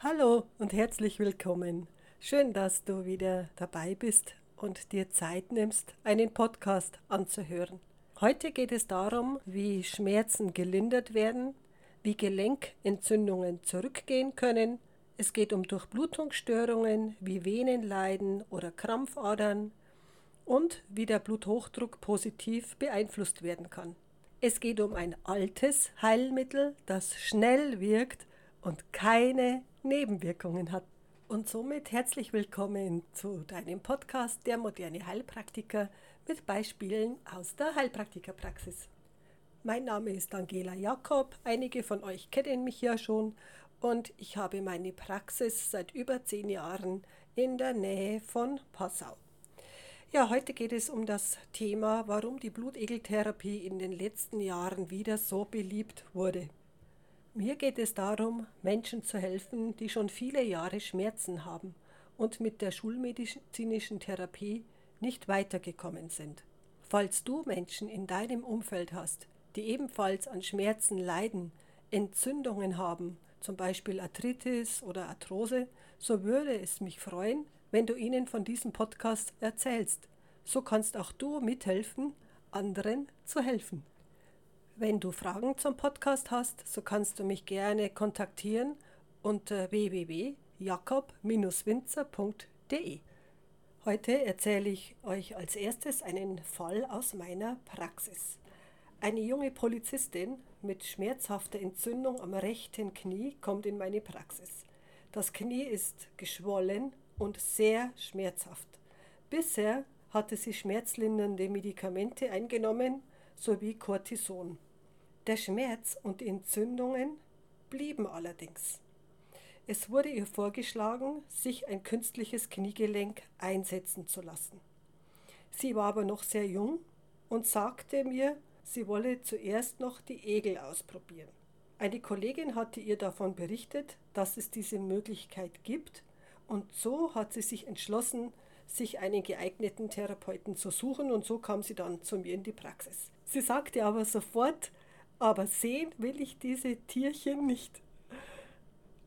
Hallo und herzlich willkommen. Schön, dass du wieder dabei bist und dir Zeit nimmst, einen Podcast anzuhören. Heute geht es darum, wie Schmerzen gelindert werden, wie Gelenkentzündungen zurückgehen können. Es geht um Durchblutungsstörungen wie Venenleiden oder Krampfadern und wie der Bluthochdruck positiv beeinflusst werden kann. Es geht um ein altes Heilmittel, das schnell wirkt und keine Nebenwirkungen hat. Und somit herzlich willkommen zu deinem Podcast Der moderne Heilpraktiker mit Beispielen aus der Heilpraktikerpraxis. Mein Name ist Angela Jakob, einige von euch kennen mich ja schon und ich habe meine Praxis seit über zehn Jahren in der Nähe von Passau. Ja, heute geht es um das Thema, warum die Blutegeltherapie in den letzten Jahren wieder so beliebt wurde. Mir geht es darum, Menschen zu helfen, die schon viele Jahre Schmerzen haben und mit der schulmedizinischen Therapie nicht weitergekommen sind. Falls du Menschen in deinem Umfeld hast, die ebenfalls an Schmerzen leiden, Entzündungen haben, zum Beispiel Arthritis oder Arthrose, so würde es mich freuen, wenn du ihnen von diesem Podcast erzählst. So kannst auch du mithelfen, anderen zu helfen. Wenn du Fragen zum Podcast hast, so kannst du mich gerne kontaktieren unter www.jakob-winzer.de. Heute erzähle ich euch als erstes einen Fall aus meiner Praxis. Eine junge Polizistin mit schmerzhafter Entzündung am rechten Knie kommt in meine Praxis. Das Knie ist geschwollen und sehr schmerzhaft. Bisher hatte sie schmerzlindernde Medikamente eingenommen sowie Cortison. Der Schmerz und die Entzündungen blieben allerdings. Es wurde ihr vorgeschlagen, sich ein künstliches Kniegelenk einsetzen zu lassen. Sie war aber noch sehr jung und sagte mir, sie wolle zuerst noch die Egel ausprobieren. Eine Kollegin hatte ihr davon berichtet, dass es diese Möglichkeit gibt, und so hat sie sich entschlossen, sich einen geeigneten Therapeuten zu suchen, und so kam sie dann zu mir in die Praxis. Sie sagte aber sofort, aber sehen will ich diese Tierchen nicht.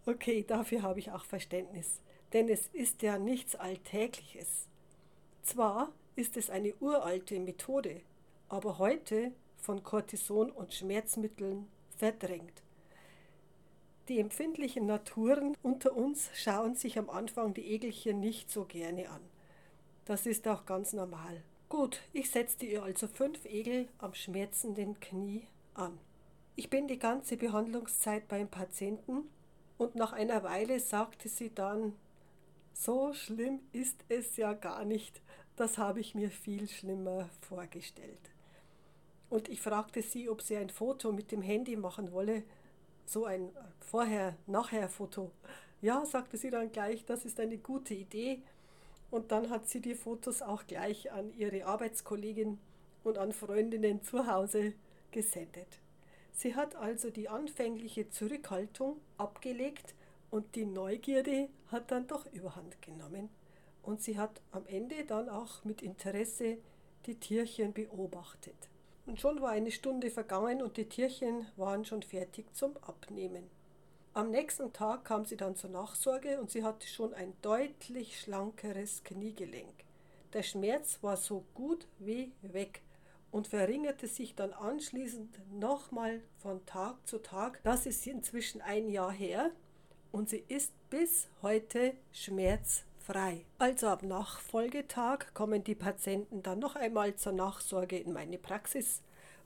Okay, dafür habe ich auch Verständnis, denn es ist ja nichts Alltägliches. Zwar ist es eine uralte Methode, aber heute von Cortison und Schmerzmitteln verdrängt. Die empfindlichen Naturen unter uns schauen sich am Anfang die Egelchen nicht so gerne an. Das ist auch ganz normal. Gut, ich setzte ihr also fünf Egel am schmerzenden Knie an. Ich bin die ganze Behandlungszeit beim Patienten und nach einer Weile sagte sie dann, so schlimm ist es ja gar nicht, das habe ich mir viel schlimmer vorgestellt. Und ich fragte sie, ob sie ein Foto mit dem Handy machen wolle, so ein Vorher-Nachher-Foto. Ja, sagte sie dann gleich, das ist eine gute Idee. Und dann hat sie die Fotos auch gleich an ihre Arbeitskollegin und an Freundinnen zu Hause gesendet. Sie hat also die anfängliche Zurückhaltung abgelegt und die Neugierde hat dann doch überhand genommen. Und sie hat am Ende dann auch mit Interesse die Tierchen beobachtet. Und schon war eine Stunde vergangen und die Tierchen waren schon fertig zum Abnehmen. Am nächsten Tag kam sie dann zur Nachsorge und sie hatte schon ein deutlich schlankeres Kniegelenk. Der Schmerz war so gut wie weg und verringerte sich dann anschließend nochmal von Tag zu Tag. Das ist inzwischen ein Jahr her und sie ist bis heute schmerzfrei. Also am Nachfolgetag kommen die Patienten dann noch einmal zur Nachsorge in meine Praxis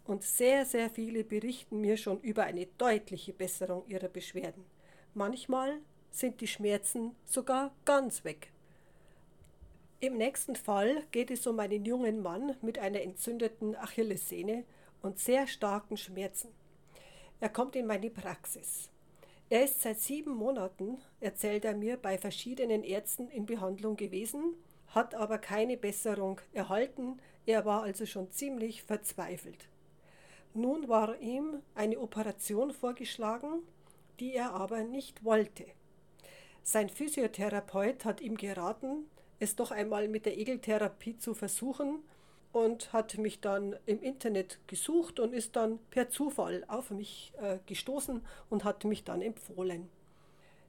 und sehr, sehr viele berichten mir schon über eine deutliche Besserung ihrer Beschwerden. Manchmal sind die Schmerzen sogar ganz weg. Im nächsten Fall geht es um einen jungen Mann mit einer entzündeten Achillessehne und sehr starken Schmerzen. Er kommt in meine Praxis. Er ist seit sieben Monaten, erzählt er mir, bei verschiedenen Ärzten in Behandlung gewesen, hat aber keine Besserung erhalten, er war also schon ziemlich verzweifelt. Nun war ihm eine Operation vorgeschlagen, die er aber nicht wollte. Sein Physiotherapeut hat ihm geraten, es doch einmal mit der Egeltherapie zu versuchen und hat mich dann im Internet gesucht und ist dann per Zufall auf mich äh, gestoßen und hat mich dann empfohlen.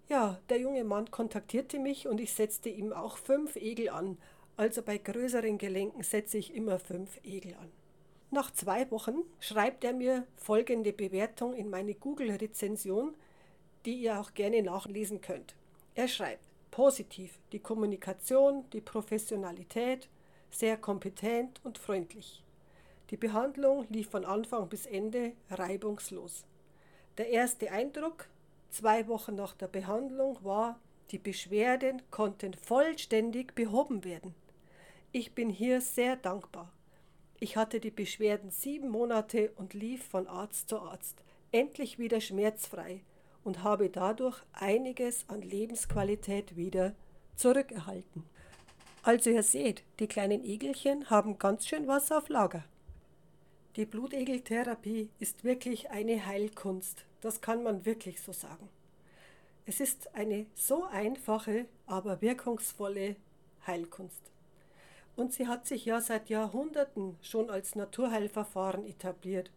Ja, der junge Mann kontaktierte mich und ich setzte ihm auch fünf Egel an. Also bei größeren Gelenken setze ich immer fünf Egel an. Nach zwei Wochen schreibt er mir folgende Bewertung in meine Google-Rezension, die ihr auch gerne nachlesen könnt. Er schreibt positiv die Kommunikation, die Professionalität, sehr kompetent und freundlich. Die Behandlung lief von Anfang bis Ende reibungslos. Der erste Eindruck, zwei Wochen nach der Behandlung, war, die Beschwerden konnten vollständig behoben werden. Ich bin hier sehr dankbar. Ich hatte die Beschwerden sieben Monate und lief von Arzt zu Arzt, endlich wieder schmerzfrei und habe dadurch einiges an Lebensqualität wieder zurückerhalten. Also ihr seht, die kleinen Egelchen haben ganz schön was auf Lager. Die Blutegeltherapie ist wirklich eine Heilkunst, das kann man wirklich so sagen. Es ist eine so einfache, aber wirkungsvolle Heilkunst. Und sie hat sich ja seit Jahrhunderten schon als Naturheilverfahren etabliert.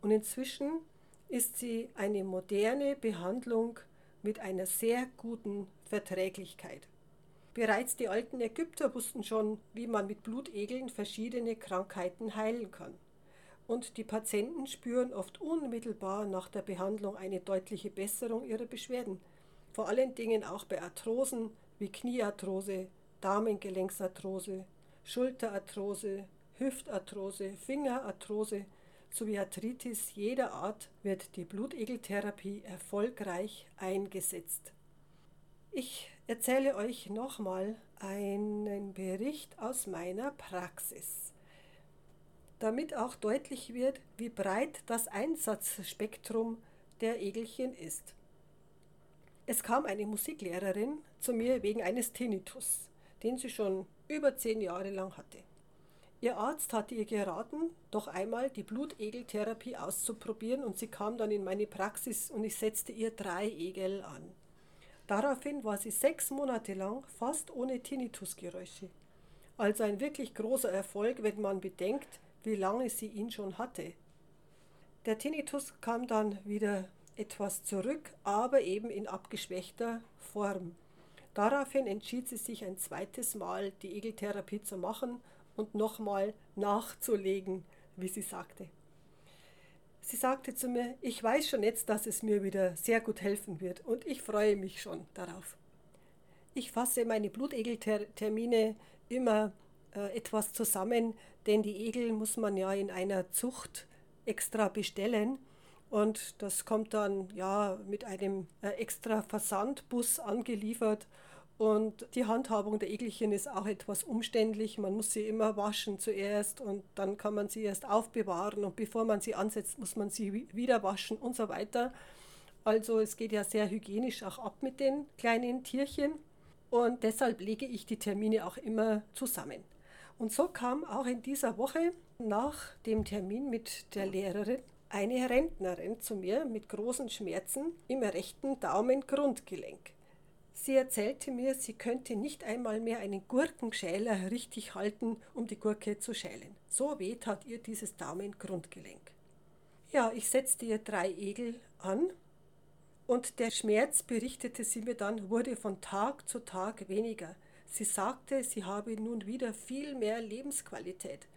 Und inzwischen ist sie eine moderne Behandlung mit einer sehr guten Verträglichkeit. Bereits die alten Ägypter wussten schon, wie man mit Blutegeln verschiedene Krankheiten heilen kann. Und die Patienten spüren oft unmittelbar nach der Behandlung eine deutliche Besserung ihrer Beschwerden. Vor allen Dingen auch bei Arthrosen wie Kniearthrose, Darmgelenksarthrose, Schulterarthrose, Hüftarthrose, Fingerarthrose sowie Arthritis jeder Art wird die Blutegeltherapie erfolgreich eingesetzt. Ich erzähle euch nochmal einen Bericht aus meiner Praxis, damit auch deutlich wird, wie breit das Einsatzspektrum der Egelchen ist. Es kam eine Musiklehrerin zu mir wegen eines Tinnitus, den sie schon über zehn Jahre lang hatte. Ihr Arzt hatte ihr geraten, doch einmal die Blutegeltherapie auszuprobieren und sie kam dann in meine Praxis und ich setzte ihr drei Egel an. Daraufhin war sie sechs Monate lang fast ohne Tinnitusgeräusche. Also ein wirklich großer Erfolg, wenn man bedenkt, wie lange sie ihn schon hatte. Der Tinnitus kam dann wieder etwas zurück, aber eben in abgeschwächter Form. Daraufhin entschied sie sich ein zweites Mal die Egeltherapie zu machen und nochmal nachzulegen, wie sie sagte. Sie sagte zu mir, ich weiß schon jetzt, dass es mir wieder sehr gut helfen wird und ich freue mich schon darauf. Ich fasse meine Blutegeltermine immer äh, etwas zusammen, denn die Egel muss man ja in einer Zucht extra bestellen und das kommt dann ja mit einem äh, extra Versandbus angeliefert und die Handhabung der Egelchen ist auch etwas umständlich. Man muss sie immer waschen zuerst und dann kann man sie erst aufbewahren und bevor man sie ansetzt, muss man sie wieder waschen und so weiter. Also es geht ja sehr hygienisch auch ab mit den kleinen Tierchen und deshalb lege ich die Termine auch immer zusammen. Und so kam auch in dieser Woche nach dem Termin mit der Lehrerin eine Rentnerin zu mir mit großen Schmerzen im rechten Daumengrundgelenk. Sie erzählte mir, sie könnte nicht einmal mehr einen Gurkenschäler richtig halten, um die Gurke zu schälen. So weh tat ihr dieses Daumengrundgelenk. Ja, ich setzte ihr drei Egel an und der Schmerz, berichtete sie mir dann, wurde von Tag zu Tag weniger. Sie sagte, sie habe nun wieder viel mehr Lebensqualität.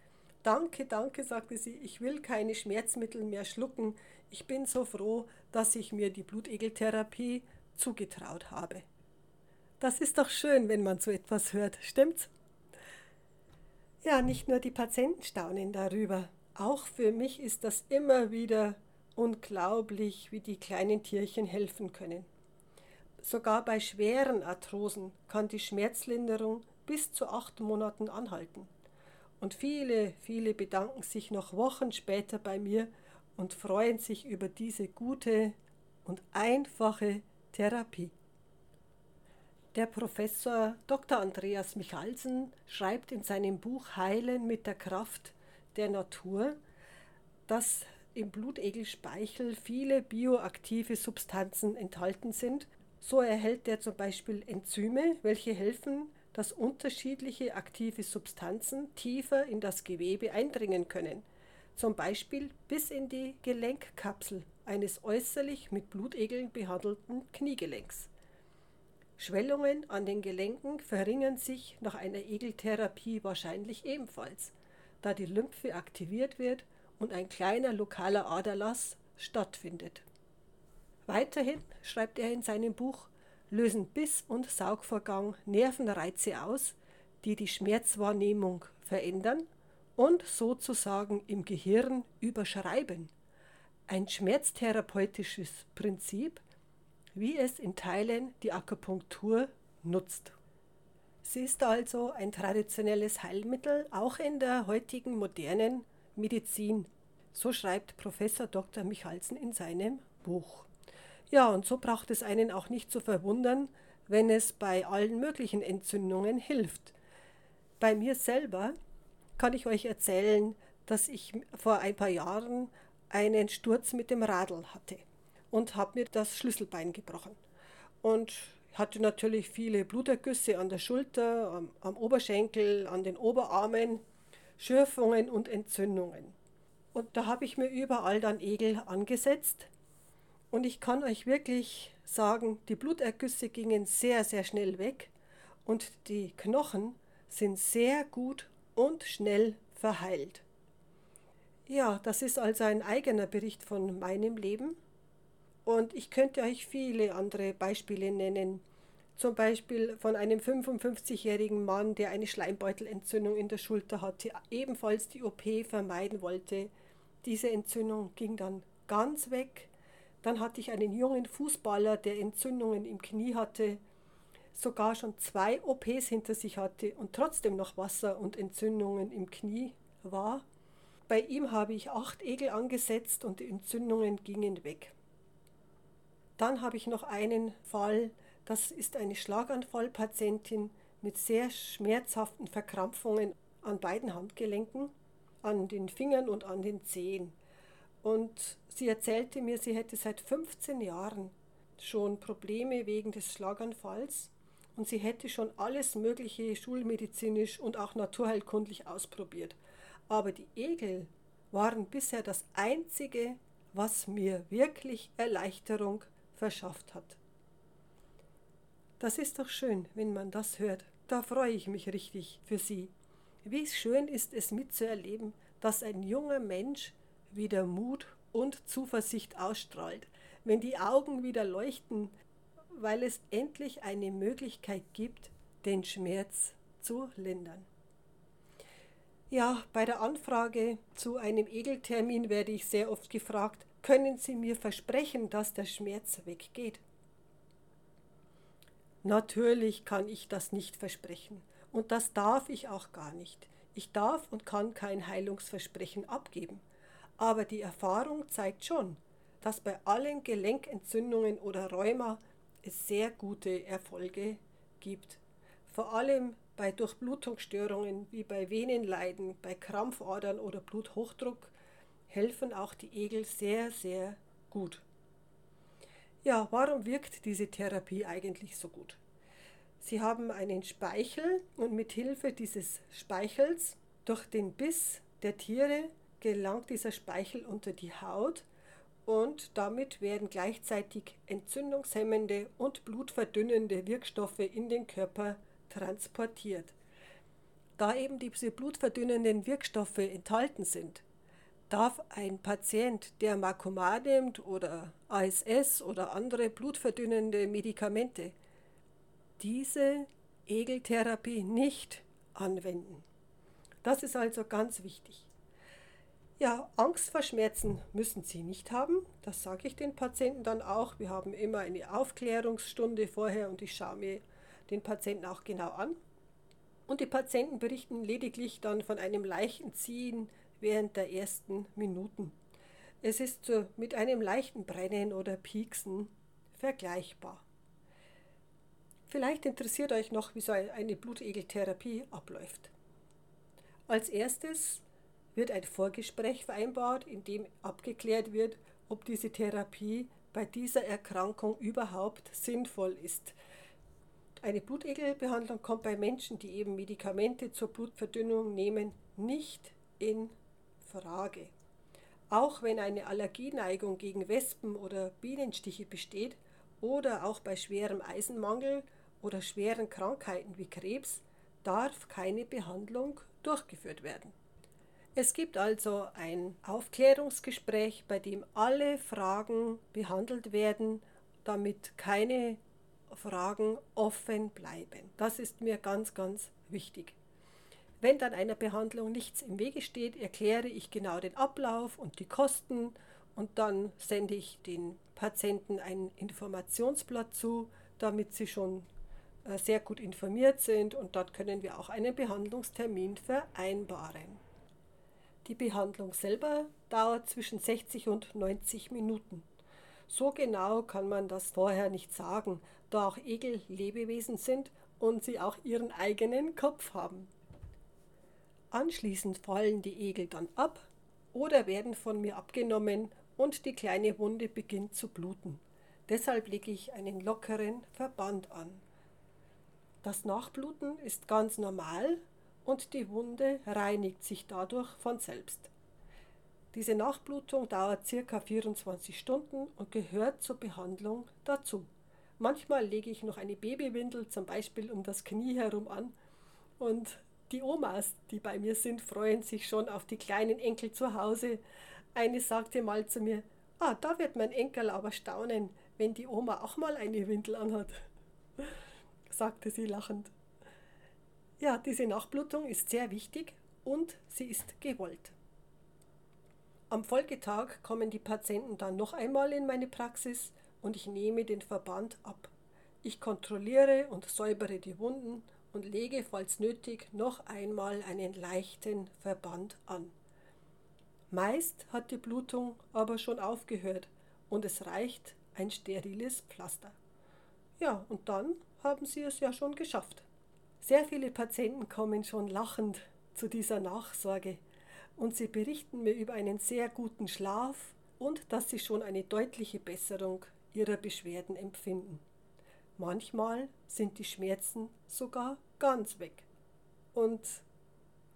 Danke, danke, sagte sie, ich will keine Schmerzmittel mehr schlucken. Ich bin so froh, dass ich mir die Blutegeltherapie zugetraut habe. Das ist doch schön, wenn man so etwas hört, stimmt's? Ja, nicht nur die Patienten staunen darüber. Auch für mich ist das immer wieder unglaublich, wie die kleinen Tierchen helfen können. Sogar bei schweren Arthrosen kann die Schmerzlinderung bis zu acht Monaten anhalten. Und viele, viele bedanken sich noch Wochen später bei mir und freuen sich über diese gute und einfache Therapie. Der Professor Dr. Andreas Michalsen schreibt in seinem Buch Heilen mit der Kraft der Natur, dass im Blutegelspeichel viele bioaktive Substanzen enthalten sind. So erhält er zum Beispiel Enzyme, welche helfen, dass unterschiedliche aktive Substanzen tiefer in das Gewebe eindringen können, zum Beispiel bis in die Gelenkkapsel eines äußerlich mit Blutegeln behandelten Kniegelenks. Schwellungen an den Gelenken verringern sich nach einer Egeltherapie wahrscheinlich ebenfalls, da die Lymphe aktiviert wird und ein kleiner lokaler Aderlass stattfindet. Weiterhin schreibt er in seinem Buch, lösen Biss- und Saugvorgang Nervenreize aus, die die Schmerzwahrnehmung verändern und sozusagen im Gehirn überschreiben. Ein schmerztherapeutisches Prinzip, wie es in Teilen die Akupunktur nutzt. Sie ist also ein traditionelles Heilmittel, auch in der heutigen modernen Medizin. So schreibt Professor Dr. Michalsen in seinem Buch. Ja, und so braucht es einen auch nicht zu verwundern, wenn es bei allen möglichen Entzündungen hilft. Bei mir selber kann ich euch erzählen, dass ich vor ein paar Jahren einen Sturz mit dem Radl hatte und habe mir das Schlüsselbein gebrochen. Und hatte natürlich viele Blutergüsse an der Schulter, am, am Oberschenkel, an den Oberarmen, Schürfungen und Entzündungen. Und da habe ich mir überall dann Egel angesetzt. Und ich kann euch wirklich sagen, die Blutergüsse gingen sehr, sehr schnell weg und die Knochen sind sehr gut und schnell verheilt. Ja, das ist also ein eigener Bericht von meinem Leben. Und ich könnte euch viele andere Beispiele nennen. Zum Beispiel von einem 55-jährigen Mann, der eine Schleimbeutelentzündung in der Schulter hatte, ebenfalls die OP vermeiden wollte. Diese Entzündung ging dann ganz weg. Dann hatte ich einen jungen Fußballer, der Entzündungen im Knie hatte, sogar schon zwei OPs hinter sich hatte und trotzdem noch Wasser und Entzündungen im Knie war. Bei ihm habe ich acht Egel angesetzt und die Entzündungen gingen weg. Dann habe ich noch einen Fall, das ist eine Schlaganfallpatientin mit sehr schmerzhaften Verkrampfungen an beiden Handgelenken, an den Fingern und an den Zehen. Und sie erzählte mir, sie hätte seit 15 Jahren schon Probleme wegen des Schlaganfalls und sie hätte schon alles Mögliche schulmedizinisch und auch naturheilkundlich ausprobiert. Aber die Egel waren bisher das Einzige, was mir wirklich Erleichterung verschafft hat. Das ist doch schön, wenn man das hört. Da freue ich mich richtig für Sie. Wie schön ist es mitzuerleben, dass ein junger Mensch wieder Mut und Zuversicht ausstrahlt, wenn die Augen wieder leuchten, weil es endlich eine Möglichkeit gibt, den Schmerz zu lindern. Ja, bei der Anfrage zu einem Egeltermin werde ich sehr oft gefragt, können Sie mir versprechen, dass der Schmerz weggeht? Natürlich kann ich das nicht versprechen und das darf ich auch gar nicht. Ich darf und kann kein Heilungsversprechen abgeben. Aber die Erfahrung zeigt schon, dass bei allen Gelenkentzündungen oder Rheuma es sehr gute Erfolge gibt. Vor allem bei Durchblutungsstörungen wie bei Venenleiden, bei Krampfadern oder Bluthochdruck helfen auch die Egel sehr, sehr gut. Ja, warum wirkt diese Therapie eigentlich so gut? Sie haben einen Speichel und mit Hilfe dieses Speichels durch den Biss der Tiere gelangt dieser Speichel unter die Haut und damit werden gleichzeitig entzündungshemmende und blutverdünnende Wirkstoffe in den Körper transportiert. Da eben diese blutverdünnenden Wirkstoffe enthalten sind, darf ein Patient, der Makomar nimmt oder ASS oder andere blutverdünnende Medikamente, diese Egeltherapie nicht anwenden. Das ist also ganz wichtig. Ja, Angst vor Schmerzen müssen Sie nicht haben. Das sage ich den Patienten dann auch. Wir haben immer eine Aufklärungsstunde vorher und ich schaue mir den Patienten auch genau an. Und die Patienten berichten lediglich dann von einem leichten Ziehen während der ersten Minuten. Es ist mit einem leichten Brennen oder Pieksen vergleichbar. Vielleicht interessiert euch noch, wie so eine Blutegeltherapie abläuft. Als erstes wird ein Vorgespräch vereinbart, in dem abgeklärt wird, ob diese Therapie bei dieser Erkrankung überhaupt sinnvoll ist. Eine Blutegelbehandlung kommt bei Menschen, die eben Medikamente zur Blutverdünnung nehmen, nicht in Frage. Auch wenn eine Allergieneigung gegen Wespen oder Bienenstiche besteht oder auch bei schwerem Eisenmangel oder schweren Krankheiten wie Krebs darf keine Behandlung durchgeführt werden. Es gibt also ein Aufklärungsgespräch, bei dem alle Fragen behandelt werden, damit keine Fragen offen bleiben. Das ist mir ganz, ganz wichtig. Wenn dann einer Behandlung nichts im Wege steht, erkläre ich genau den Ablauf und die Kosten und dann sende ich den Patienten ein Informationsblatt zu, damit sie schon äh, sehr gut informiert sind und dort können wir auch einen Behandlungstermin vereinbaren. Die Behandlung selber dauert zwischen 60 und 90 Minuten. So genau kann man das vorher nicht sagen, da auch Egel Lebewesen sind und sie auch ihren eigenen Kopf haben. Anschließend fallen die Egel dann ab oder werden von mir abgenommen und die kleine Wunde beginnt zu bluten. Deshalb lege ich einen lockeren Verband an. Das Nachbluten ist ganz normal und die Wunde reinigt sich dadurch von selbst. Diese Nachblutung dauert ca. 24 Stunden und gehört zur Behandlung dazu. Manchmal lege ich noch eine Babywindel zum Beispiel um das Knie herum an und die Omas, die bei mir sind, freuen sich schon auf die kleinen Enkel zu Hause. Eine sagte mal zu mir, ah, da wird mein Enkel aber staunen, wenn die Oma auch mal eine Windel anhat, sagte sie lachend. Ja, diese Nachblutung ist sehr wichtig und sie ist gewollt. Am Folgetag kommen die Patienten dann noch einmal in meine Praxis und ich nehme den Verband ab. Ich kontrolliere und säubere die Wunden und lege, falls nötig, noch einmal einen leichten Verband an. Meist hat die Blutung aber schon aufgehört und es reicht ein steriles Pflaster. Ja, und dann haben sie es ja schon geschafft. Sehr viele Patienten kommen schon lachend zu dieser Nachsorge und sie berichten mir über einen sehr guten Schlaf und dass sie schon eine deutliche Besserung ihrer Beschwerden empfinden. Manchmal sind die Schmerzen sogar ganz weg. Und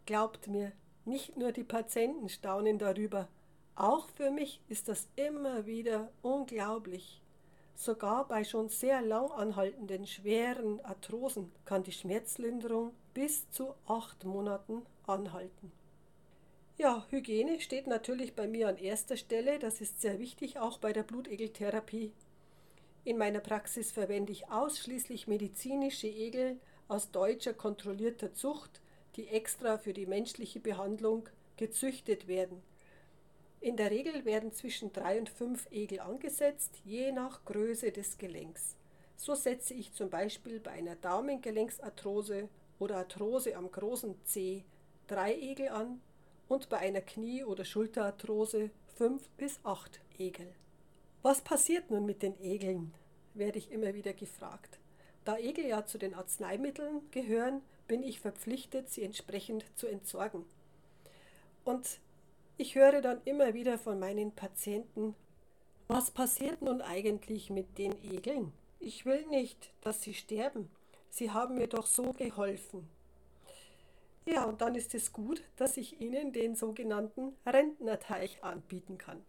glaubt mir, nicht nur die Patienten staunen darüber, auch für mich ist das immer wieder unglaublich. Sogar bei schon sehr lang anhaltenden schweren Arthrosen kann die Schmerzlinderung bis zu acht Monaten anhalten. Ja, Hygiene steht natürlich bei mir an erster Stelle, das ist sehr wichtig, auch bei der Blutegeltherapie. In meiner Praxis verwende ich ausschließlich medizinische Egel aus deutscher kontrollierter Zucht, die extra für die menschliche Behandlung gezüchtet werden. In der Regel werden zwischen drei und fünf Egel angesetzt, je nach Größe des Gelenks. So setze ich zum Beispiel bei einer Daumengelenksarthrose oder Arthrose am großen C drei Egel an und bei einer Knie- oder Schulterarthrose fünf bis acht Egel. Was passiert nun mit den Egeln? werde ich immer wieder gefragt. Da Egel ja zu den Arzneimitteln gehören, bin ich verpflichtet, sie entsprechend zu entsorgen. Und ich höre dann immer wieder von meinen Patienten, was passiert nun eigentlich mit den Egeln? Ich will nicht, dass sie sterben. Sie haben mir doch so geholfen. Ja, und dann ist es gut, dass ich Ihnen den sogenannten Rentnerteich anbieten kann.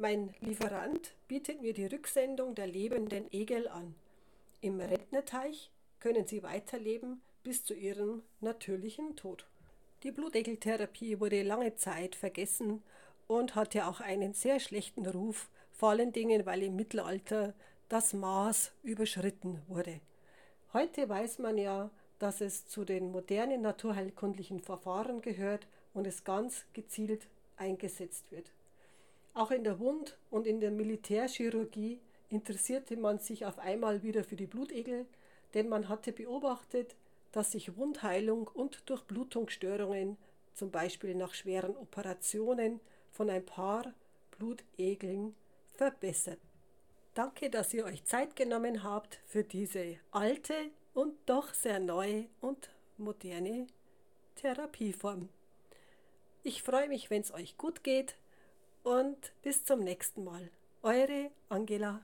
Mein Lieferant bietet mir die Rücksendung der lebenden Egel an. Im Rentnerteich können sie weiterleben bis zu ihrem natürlichen Tod. Die Blutegeltherapie wurde lange Zeit vergessen und hatte auch einen sehr schlechten Ruf, vor allen Dingen, weil im Mittelalter das Maß überschritten wurde. Heute weiß man ja, dass es zu den modernen naturheilkundlichen Verfahren gehört und es ganz gezielt eingesetzt wird. Auch in der Wund- und in der Militärchirurgie interessierte man sich auf einmal wieder für die Blutegel, denn man hatte beobachtet, dass sich Wundheilung und Durchblutungsstörungen, zum Beispiel nach schweren Operationen, von ein paar Blutegeln verbessert. Danke, dass ihr euch Zeit genommen habt für diese alte und doch sehr neue und moderne Therapieform. Ich freue mich, wenn es euch gut geht und bis zum nächsten Mal. Eure Angela